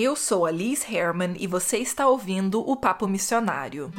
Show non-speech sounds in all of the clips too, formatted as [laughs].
Eu sou a Liz Herman e você está ouvindo o Papo Missionário.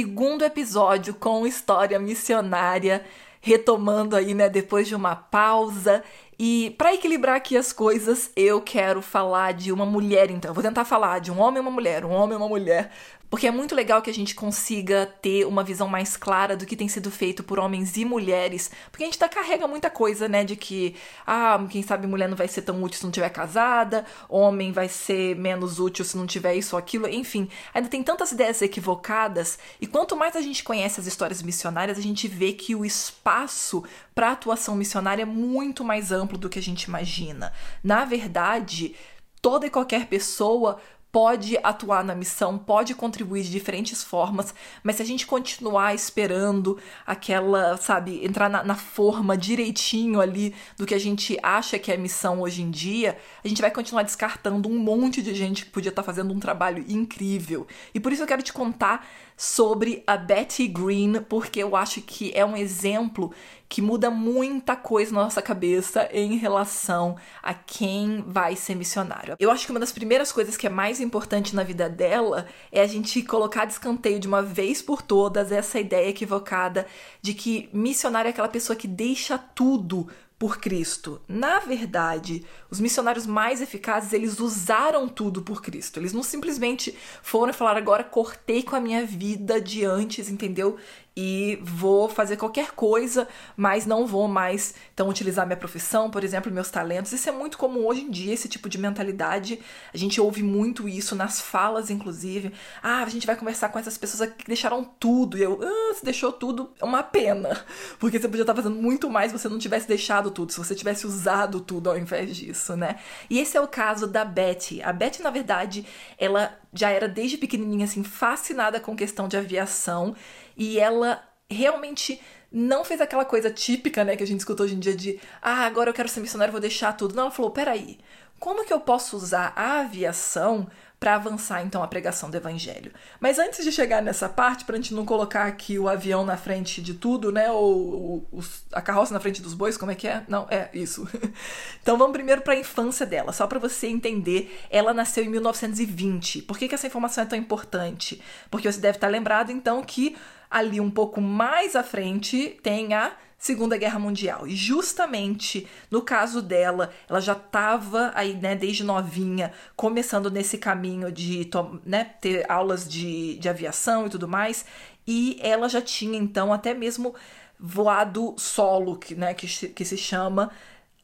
Segundo episódio com história missionária, retomando aí, né, depois de uma pausa. E para equilibrar aqui as coisas, eu quero falar de uma mulher, então. Eu vou tentar falar de um homem e uma mulher, um homem e uma mulher, porque é muito legal que a gente consiga ter uma visão mais clara do que tem sido feito por homens e mulheres, porque a gente tá, carrega muita coisa, né, de que, ah, quem sabe mulher não vai ser tão útil se não tiver casada, homem vai ser menos útil se não tiver isso ou aquilo, enfim, ainda tem tantas ideias equivocadas, e quanto mais a gente conhece as histórias missionárias, a gente vê que o espaço para atuação missionária é muito mais amplo do que a gente imagina. Na verdade, toda e qualquer pessoa pode atuar na missão, pode contribuir de diferentes formas, mas se a gente continuar esperando aquela, sabe, entrar na, na, forma direitinho ali do que a gente acha que é missão hoje em dia, a gente vai continuar descartando um monte de gente que podia estar fazendo um trabalho incrível. E por isso eu quero te contar sobre a Betty Green, porque eu acho que é um exemplo que muda muita coisa na nossa cabeça em relação a quem vai ser missionário. Eu acho que uma das primeiras coisas que é mais importante na vida dela é a gente colocar de escanteio de uma vez por todas essa ideia equivocada de que missionário é aquela pessoa que deixa tudo por Cristo. Na verdade, os missionários mais eficazes, eles usaram tudo por Cristo. Eles não simplesmente foram e falaram agora cortei com a minha vida de antes, entendeu? E vou fazer qualquer coisa, mas não vou mais então utilizar minha profissão, por exemplo, meus talentos. Isso é muito comum hoje em dia, esse tipo de mentalidade. A gente ouve muito isso nas falas, inclusive. Ah, a gente vai conversar com essas pessoas que deixaram tudo. E eu, ah, você deixou tudo, é uma pena. [laughs] Porque você podia estar fazendo muito mais se você não tivesse deixado tudo, se você tivesse usado tudo ao invés disso, né? E esse é o caso da Betty. A Betty, na verdade, ela já era desde pequenininha assim fascinada com questão de aviação e ela realmente não fez aquela coisa típica, né, que a gente escuta hoje em dia de ah, agora eu quero ser missionário, vou deixar tudo. Não, ela falou, peraí, como que eu posso usar a aviação para avançar então a pregação do evangelho. Mas antes de chegar nessa parte, para a gente não colocar aqui o avião na frente de tudo, né, ou, ou a carroça na frente dos bois, como é que é? Não, é isso. [laughs] então vamos primeiro para a infância dela, só para você entender. Ela nasceu em 1920. Por que, que essa informação é tão importante? Porque você deve estar lembrado então que ali um pouco mais à frente tem a Segunda Guerra Mundial. E justamente no caso dela, ela já estava aí, né, desde novinha, começando nesse caminho de né, ter aulas de, de aviação e tudo mais. E ela já tinha, então, até mesmo voado solo, que, né, que, que se chama,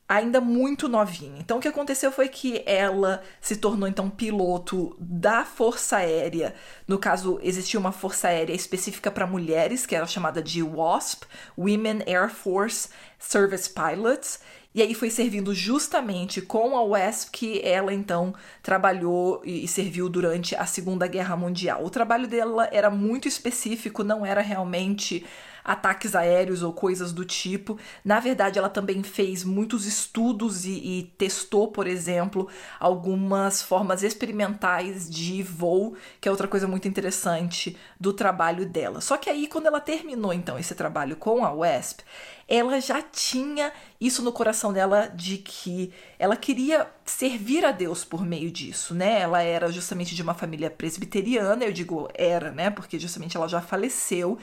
ainda muito novinha. Então o que aconteceu foi que ela se tornou então piloto da Força Aérea. No caso, existia uma Força Aérea específica para mulheres, que era chamada de WASP, Women Air Force Service Pilots. E aí foi servindo justamente com a WASP que ela então trabalhou e serviu durante a Segunda Guerra Mundial. O trabalho dela era muito específico, não era realmente ataques aéreos ou coisas do tipo. Na verdade, ela também fez muitos estudos e, e testou, por exemplo, algumas formas experimentais de voo, que é outra coisa muito interessante do trabalho dela. Só que aí, quando ela terminou então esse trabalho com a WESP, ela já tinha isso no coração dela de que ela queria servir a Deus por meio disso, né? Ela era justamente de uma família presbiteriana, eu digo era, né? Porque justamente ela já faleceu.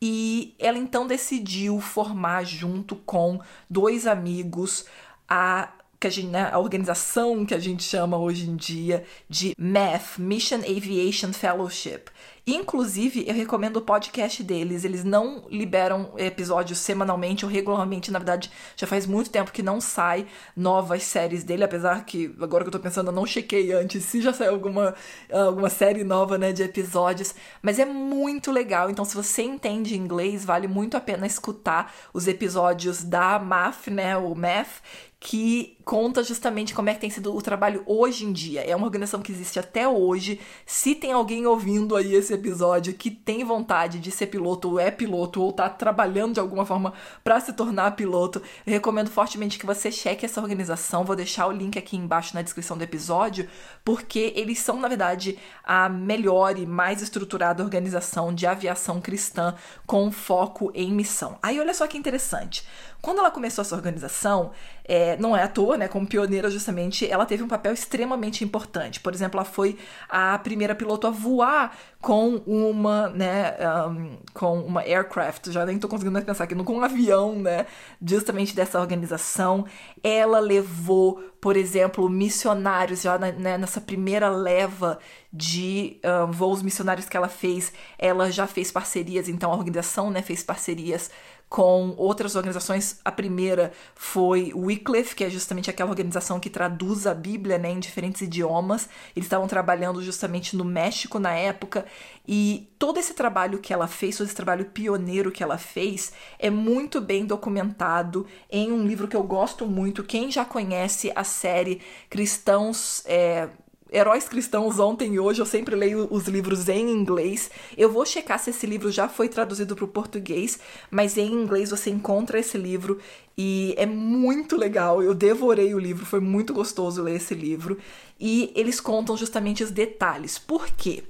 E ela então decidiu formar junto com dois amigos a que a, gente, né, a organização que a gente chama hoje em dia de MEF, Mission Aviation Fellowship. Inclusive, eu recomendo o podcast deles. Eles não liberam episódios semanalmente ou regularmente. Na verdade, já faz muito tempo que não sai novas séries dele. Apesar que, agora que eu tô pensando, eu não chequei antes se já saiu alguma, alguma série nova, né, de episódios. Mas é muito legal. Então, se você entende inglês, vale muito a pena escutar os episódios da MAF, né, o MAF, que conta justamente como é que tem sido o trabalho hoje em dia. É uma organização que existe até hoje. Se tem alguém ouvindo aí esse episódio que tem vontade de ser piloto, ou é piloto, ou tá trabalhando de alguma forma para se tornar piloto, eu recomendo fortemente que você cheque essa organização. Vou deixar o link aqui embaixo na descrição do episódio, porque eles são, na verdade, a melhor e mais estruturada organização de aviação cristã com foco em missão. Aí olha só que interessante. Quando ela começou essa organização, é, não é à toa, né? Como pioneira, justamente, ela teve um papel extremamente importante. Por exemplo, ela foi a primeira piloto a voar com uma, né, um, com uma aircraft, já nem tô conseguindo mais pensar aqui, com um avião, né, justamente dessa organização. Ela levou, por exemplo, missionários, já na, né, nessa primeira leva de um, voos missionários que ela fez, ela já fez parcerias, então a organização, né, fez parcerias com outras organizações. A primeira foi Wycliffe, que é justamente aquela organização que traduz a Bíblia né, em diferentes idiomas. Eles estavam trabalhando justamente no México na época. E todo esse trabalho que ela fez, todo esse trabalho pioneiro que ela fez, é muito bem documentado em um livro que eu gosto muito. Quem já conhece a série Cristãos. É, Heróis Cristãos ontem e hoje, eu sempre leio os livros em inglês. Eu vou checar se esse livro já foi traduzido para o português, mas em inglês você encontra esse livro e é muito legal. Eu devorei o livro, foi muito gostoso ler esse livro. E eles contam justamente os detalhes. Por quê?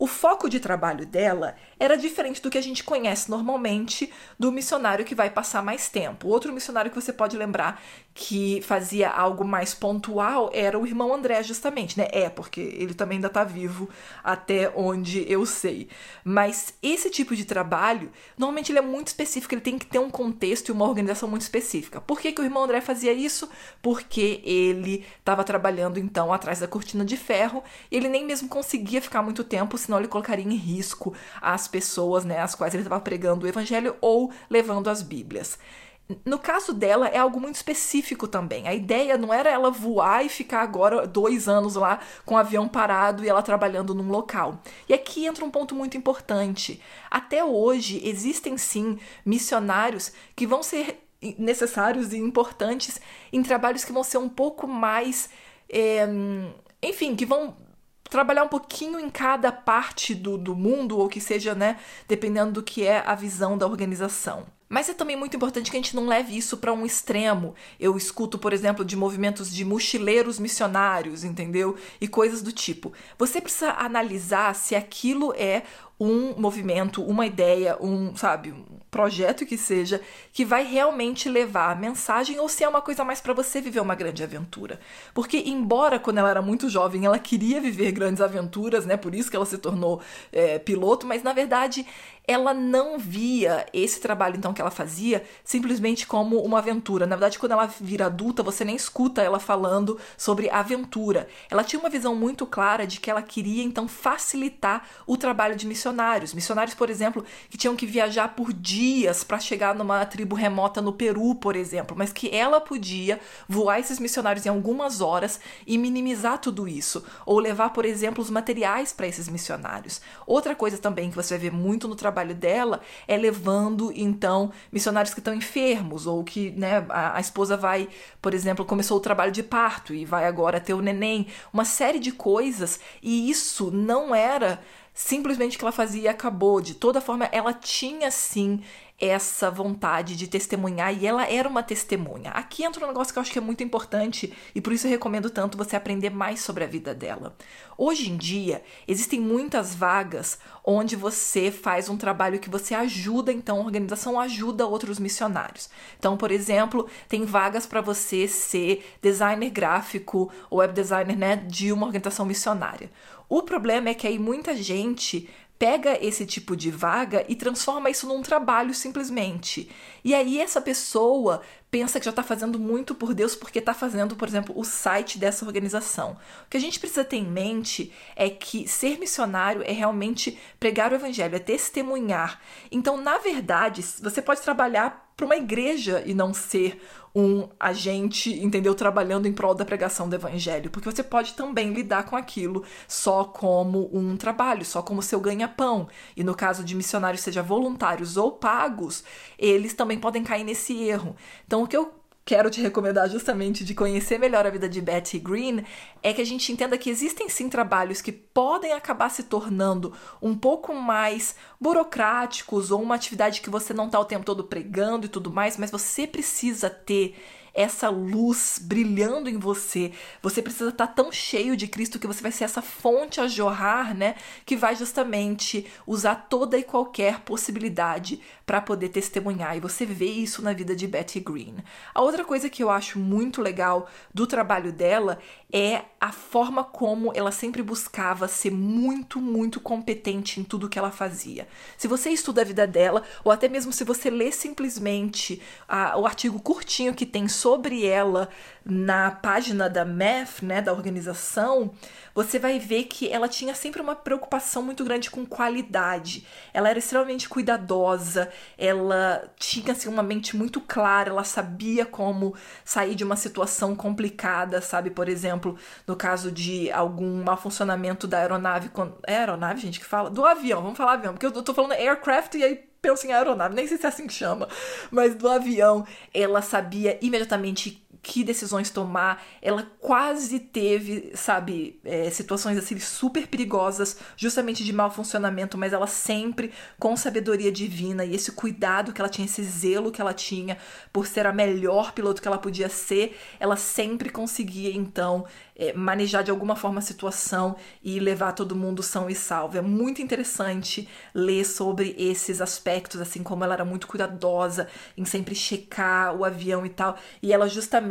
O foco de trabalho dela era diferente do que a gente conhece normalmente do missionário que vai passar mais tempo. Outro missionário que você pode lembrar que fazia algo mais pontual era o irmão André, justamente, né? É, porque ele também ainda tá vivo até onde eu sei. Mas esse tipo de trabalho, normalmente ele é muito específico, ele tem que ter um contexto e uma organização muito específica. Por que, que o irmão André fazia isso? Porque ele estava trabalhando então atrás da cortina de ferro e ele nem mesmo conseguia ficar muito tempo, senão ele colocaria em risco as pessoas, né, as quais ele estava pregando o evangelho ou levando as Bíblias. No caso dela, é algo muito específico também. A ideia não era ela voar e ficar agora dois anos lá com o avião parado e ela trabalhando num local. E aqui entra um ponto muito importante. Até hoje, existem sim missionários que vão ser necessários e importantes em trabalhos que vão ser um pouco mais. É, enfim, que vão trabalhar um pouquinho em cada parte do, do mundo, ou que seja, né, dependendo do que é a visão da organização. Mas é também muito importante que a gente não leve isso para um extremo. Eu escuto, por exemplo, de movimentos de mochileiros missionários, entendeu? E coisas do tipo. Você precisa analisar se aquilo é um movimento, uma ideia, um, sabe, um projeto que seja, que vai realmente levar a mensagem ou se é uma coisa mais para você viver uma grande aventura. Porque, embora quando ela era muito jovem ela queria viver grandes aventuras, né, por isso que ela se tornou é, piloto, mas na verdade ela não via esse trabalho então que ela fazia simplesmente como uma aventura. Na verdade, quando ela vira adulta, você nem escuta ela falando sobre aventura. Ela tinha uma visão muito clara de que ela queria então facilitar o trabalho de missionários. Missionários, por exemplo, que tinham que viajar por dias para chegar numa tribo remota no Peru, por exemplo, mas que ela podia voar esses missionários em algumas horas e minimizar tudo isso, ou levar, por exemplo, os materiais para esses missionários. Outra coisa também que você vai ver muito no trabalho dela é levando, então, missionários que estão enfermos, ou que né, a, a esposa vai, por exemplo, começou o trabalho de parto e vai agora ter o neném, uma série de coisas, e isso não era simplesmente que ela fazia e acabou. De toda forma, ela tinha sim essa vontade de testemunhar e ela era uma testemunha. Aqui entra um negócio que eu acho que é muito importante e por isso eu recomendo tanto você aprender mais sobre a vida dela. Hoje em dia, existem muitas vagas onde você faz um trabalho que você ajuda, então a organização ajuda outros missionários. Então, por exemplo, tem vagas para você ser designer gráfico ou web designer né, de uma organização missionária. O problema é que aí muita gente pega esse tipo de vaga e transforma isso num trabalho simplesmente. E aí essa pessoa pensa que já está fazendo muito por Deus porque está fazendo, por exemplo, o site dessa organização. O que a gente precisa ter em mente é que ser missionário é realmente pregar o evangelho, é testemunhar. Então, na verdade, você pode trabalhar para uma igreja e não ser um agente, entendeu, trabalhando em prol da pregação do evangelho, porque você pode também lidar com aquilo só como um trabalho, só como seu ganha-pão. E no caso de missionários, seja voluntários ou pagos, eles também podem cair nesse erro. Então, o que eu quero te recomendar justamente de conhecer melhor a vida de Betty Green é que a gente entenda que existem sim trabalhos que podem acabar se tornando um pouco mais burocráticos ou uma atividade que você não está o tempo todo pregando e tudo mais, mas você precisa ter essa luz brilhando em você. Você precisa estar tão cheio de Cristo que você vai ser essa fonte a jorrar, né? Que vai justamente usar toda e qualquer possibilidade para poder testemunhar. E você vê isso na vida de Betty Green. A outra coisa que eu acho muito legal do trabalho dela é a forma como ela sempre buscava ser muito, muito competente em tudo que ela fazia. Se você estuda a vida dela, ou até mesmo se você lê simplesmente a, o artigo curtinho que tem sobre ela na página da MEF, né, da organização, você vai ver que ela tinha sempre uma preocupação muito grande com qualidade. Ela era extremamente cuidadosa, ela tinha assim, uma mente muito clara, ela sabia como sair de uma situação complicada, sabe? Por exemplo, no caso de algum mal funcionamento da aeronave. É aeronave, gente, que fala? Do avião, vamos falar avião, porque eu tô falando aircraft e aí penso em aeronave, nem sei se é assim que chama, mas do avião, ela sabia imediatamente que decisões tomar. Ela quase teve, sabe, é, situações assim super perigosas, justamente de mau funcionamento, mas ela sempre com sabedoria divina e esse cuidado que ela tinha, esse zelo que ela tinha por ser a melhor piloto que ela podia ser, ela sempre conseguia então é, manejar de alguma forma a situação e levar todo mundo são e salvo. É muito interessante ler sobre esses aspectos, assim como ela era muito cuidadosa em sempre checar o avião e tal, e ela justamente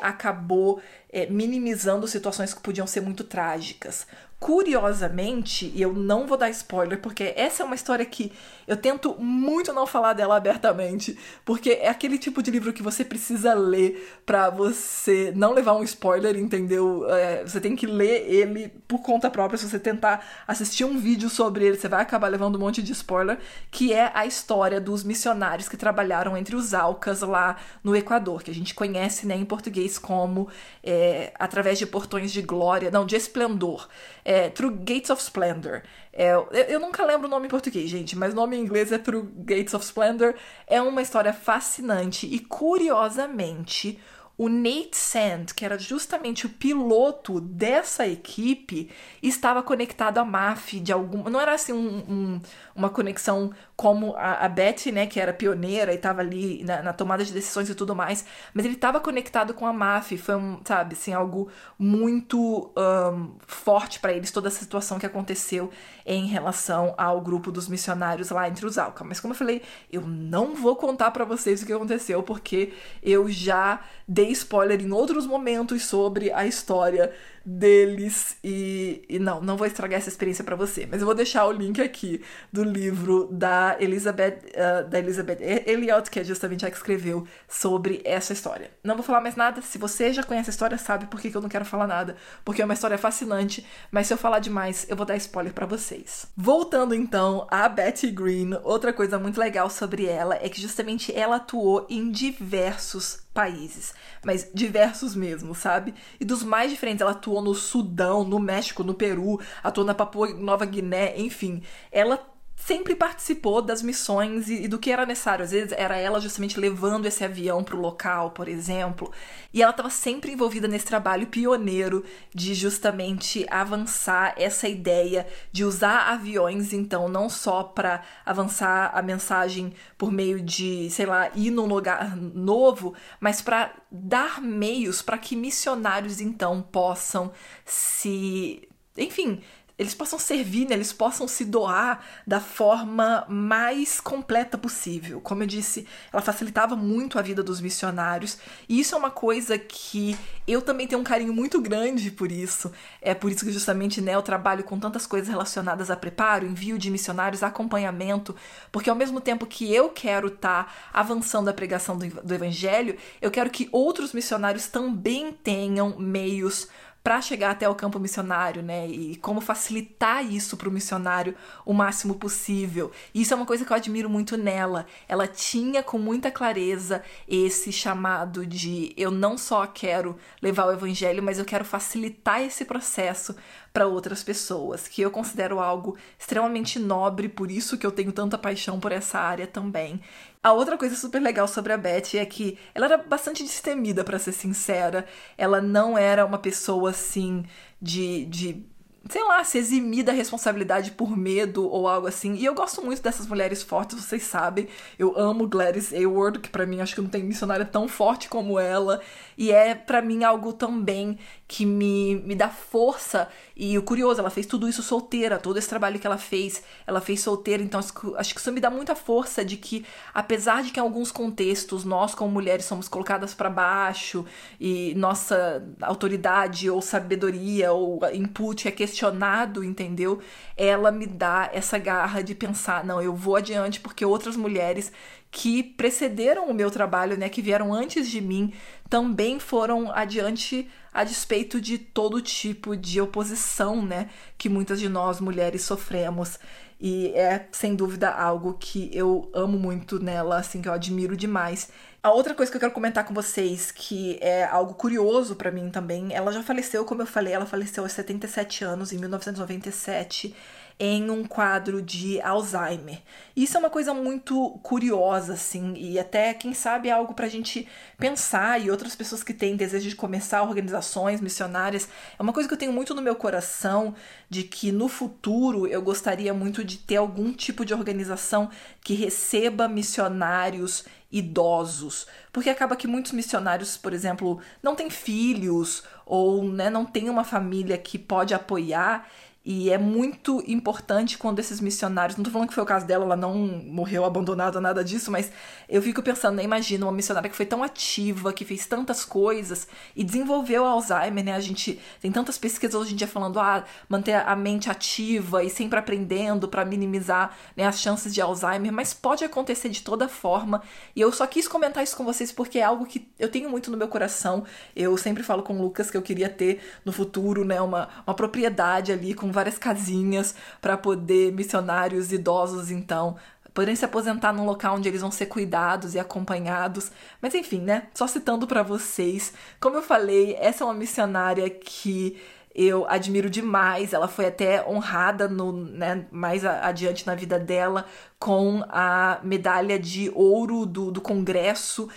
acabou é, minimizando situações que podiam ser muito trágicas. Curiosamente, e eu não vou dar spoiler, porque essa é uma história que eu tento muito não falar dela abertamente, porque é aquele tipo de livro que você precisa ler para você não levar um spoiler, entendeu? É, você tem que ler ele por conta própria. Se você tentar assistir um vídeo sobre ele, você vai acabar levando um monte de spoiler, que é a história dos missionários que trabalharam entre os Alcas lá no Equador, que a gente conhece né, em português como é, através de portões de glória, não, de esplendor é Through Gates of Splendor. É, eu, eu, nunca lembro o nome em português, gente, mas o nome em inglês é Through Gates of Splendor. É uma história fascinante e, curiosamente, o Nate Sand, que era justamente o piloto dessa equipe, estava conectado à MAF de alguma. Não era assim um, um, uma conexão como a, a Betty, né, que era pioneira e estava ali na, na, tomada de decisões e tudo mais, mas ele estava conectado com a MAF. Foi um, sabe, assim, algo muito um, forte para eles, toda essa situação que aconteceu em relação ao grupo dos missionários lá entre os Alca. Mas como eu falei, eu não vou contar para vocês o que aconteceu, porque eu já dei spoiler em outros momentos sobre a história deles e, e não, não vou estragar essa experiência para você, mas eu vou deixar o link aqui do livro da Elizabeth, uh, da Elizabeth Elliot, que é justamente a que escreveu sobre essa história. Não vou falar mais nada, se você já conhece a história, sabe por que, que eu não quero falar nada, porque é uma história fascinante, mas se eu falar demais, eu vou dar spoiler para vocês. Voltando então a Betty Green, outra coisa muito legal sobre ela é que justamente ela atuou em diversos países, mas diversos mesmo, sabe? E dos mais diferentes, ela atuou no Sudão, no México, no Peru, atuou na Papua Nova Guiné, enfim. Ela sempre participou das missões e, e, do que era necessário. Às vezes era ela justamente levando esse avião para o local, por exemplo. E ela estava sempre envolvida nesse trabalho pioneiro de justamente avançar essa ideia de usar aviões, então, não só para avançar a mensagem por meio de, sei lá, ir num lugar novo, mas para dar meios para que missionários então possam se, enfim, eles possam servir, né? eles possam se doar da forma mais completa possível. Como eu disse, ela facilitava muito a vida dos missionários, e isso é uma coisa que eu também tenho um carinho muito grande por isso. É por isso que justamente né, eu trabalho com tantas coisas relacionadas a preparo, envio de missionários, acompanhamento, porque ao mesmo tempo que eu quero estar tá avançando a pregação do, do evangelho, eu quero que outros missionários também tenham meios para chegar até o campo missionário, né? E como facilitar isso para o missionário o máximo possível. Isso é uma coisa que eu admiro muito nela. Ela tinha com muita clareza esse chamado de eu não só quero levar o evangelho, mas eu quero facilitar esse processo para outras pessoas, que eu considero algo extremamente nobre, por isso que eu tenho tanta paixão por essa área também. A outra coisa super legal sobre a Betty é que ela era bastante destemida, para ser sincera. Ela não era uma pessoa assim de, de sei lá, se eximir da responsabilidade por medo ou algo assim. E eu gosto muito dessas mulheres fortes, vocês sabem. Eu amo Gladys Aylward, que para mim acho que não tem missionária tão forte como ela. E é para mim algo também que me, me dá força. E o curioso, ela fez tudo isso solteira, todo esse trabalho que ela fez, ela fez solteira. Então acho que isso me dá muita força de que, apesar de que em alguns contextos nós, como mulheres, somos colocadas para baixo e nossa autoridade ou sabedoria ou input é questionado entendeu? Ela me dá essa garra de pensar, não, eu vou adiante porque outras mulheres que precederam o meu trabalho, né, que vieram antes de mim, também foram adiante a despeito de todo tipo de oposição, né, que muitas de nós mulheres sofremos. E é sem dúvida algo que eu amo muito nela, assim, que eu admiro demais. A outra coisa que eu quero comentar com vocês, que é algo curioso para mim também, ela já faleceu, como eu falei, ela faleceu aos 77 anos, em 1997 em um quadro de Alzheimer. Isso é uma coisa muito curiosa, assim, e até, quem sabe, é algo para a gente pensar e outras pessoas que têm desejo de começar organizações missionárias. É uma coisa que eu tenho muito no meu coração, de que no futuro eu gostaria muito de ter algum tipo de organização que receba missionários idosos, porque acaba que muitos missionários, por exemplo, não têm filhos ou né, não tem uma família que pode apoiar e é muito importante quando esses missionários, não tô falando que foi o caso dela, ela não morreu abandonada, nada disso, mas eu fico pensando, né, imagina uma missionária que foi tão ativa, que fez tantas coisas e desenvolveu Alzheimer, né? A gente tem tantas pesquisas hoje em dia falando, ah, manter a mente ativa e sempre aprendendo para minimizar né, as chances de Alzheimer, mas pode acontecer de toda forma. E eu só quis comentar isso com vocês porque é algo que eu tenho muito no meu coração. Eu sempre falo com o Lucas que eu queria ter no futuro, né, uma, uma propriedade ali com várias casinhas para poder missionários idosos, então, poderem se aposentar num local onde eles vão ser cuidados e acompanhados. Mas enfim, né? Só citando para vocês, como eu falei, essa é uma missionária que eu admiro demais. Ela foi até honrada no, né, mais adiante na vida dela com a medalha de ouro do, do Congresso.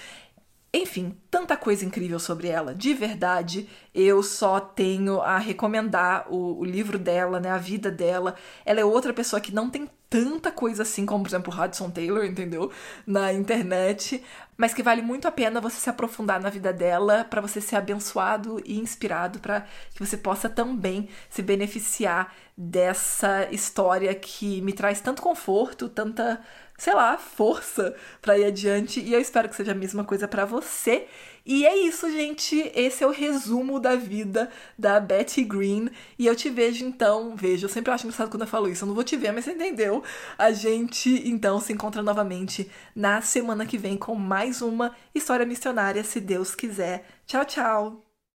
Enfim, tanta coisa incrível sobre ela. De verdade, eu só tenho a recomendar o, o, livro dela, né, a vida dela. Ela é outra pessoa que não tem tanta coisa assim como, por exemplo, Hudson Taylor, entendeu? Na internet, mas que vale muito a pena você se aprofundar na vida dela para você ser abençoado e inspirado para que você possa também se beneficiar dessa história que me traz tanto conforto, tanta sei lá, força para ir adiante. E eu espero que seja a mesma coisa para você. E é isso, gente. Esse é o resumo da vida da Betty Green. E eu te vejo então. Vejo, eu sempre acho engraçado quando eu falo isso. Eu não vou te ver, mas você entendeu. A gente então se encontra novamente na semana que vem com mais uma história missionária, se Deus quiser. Tchau, tchau!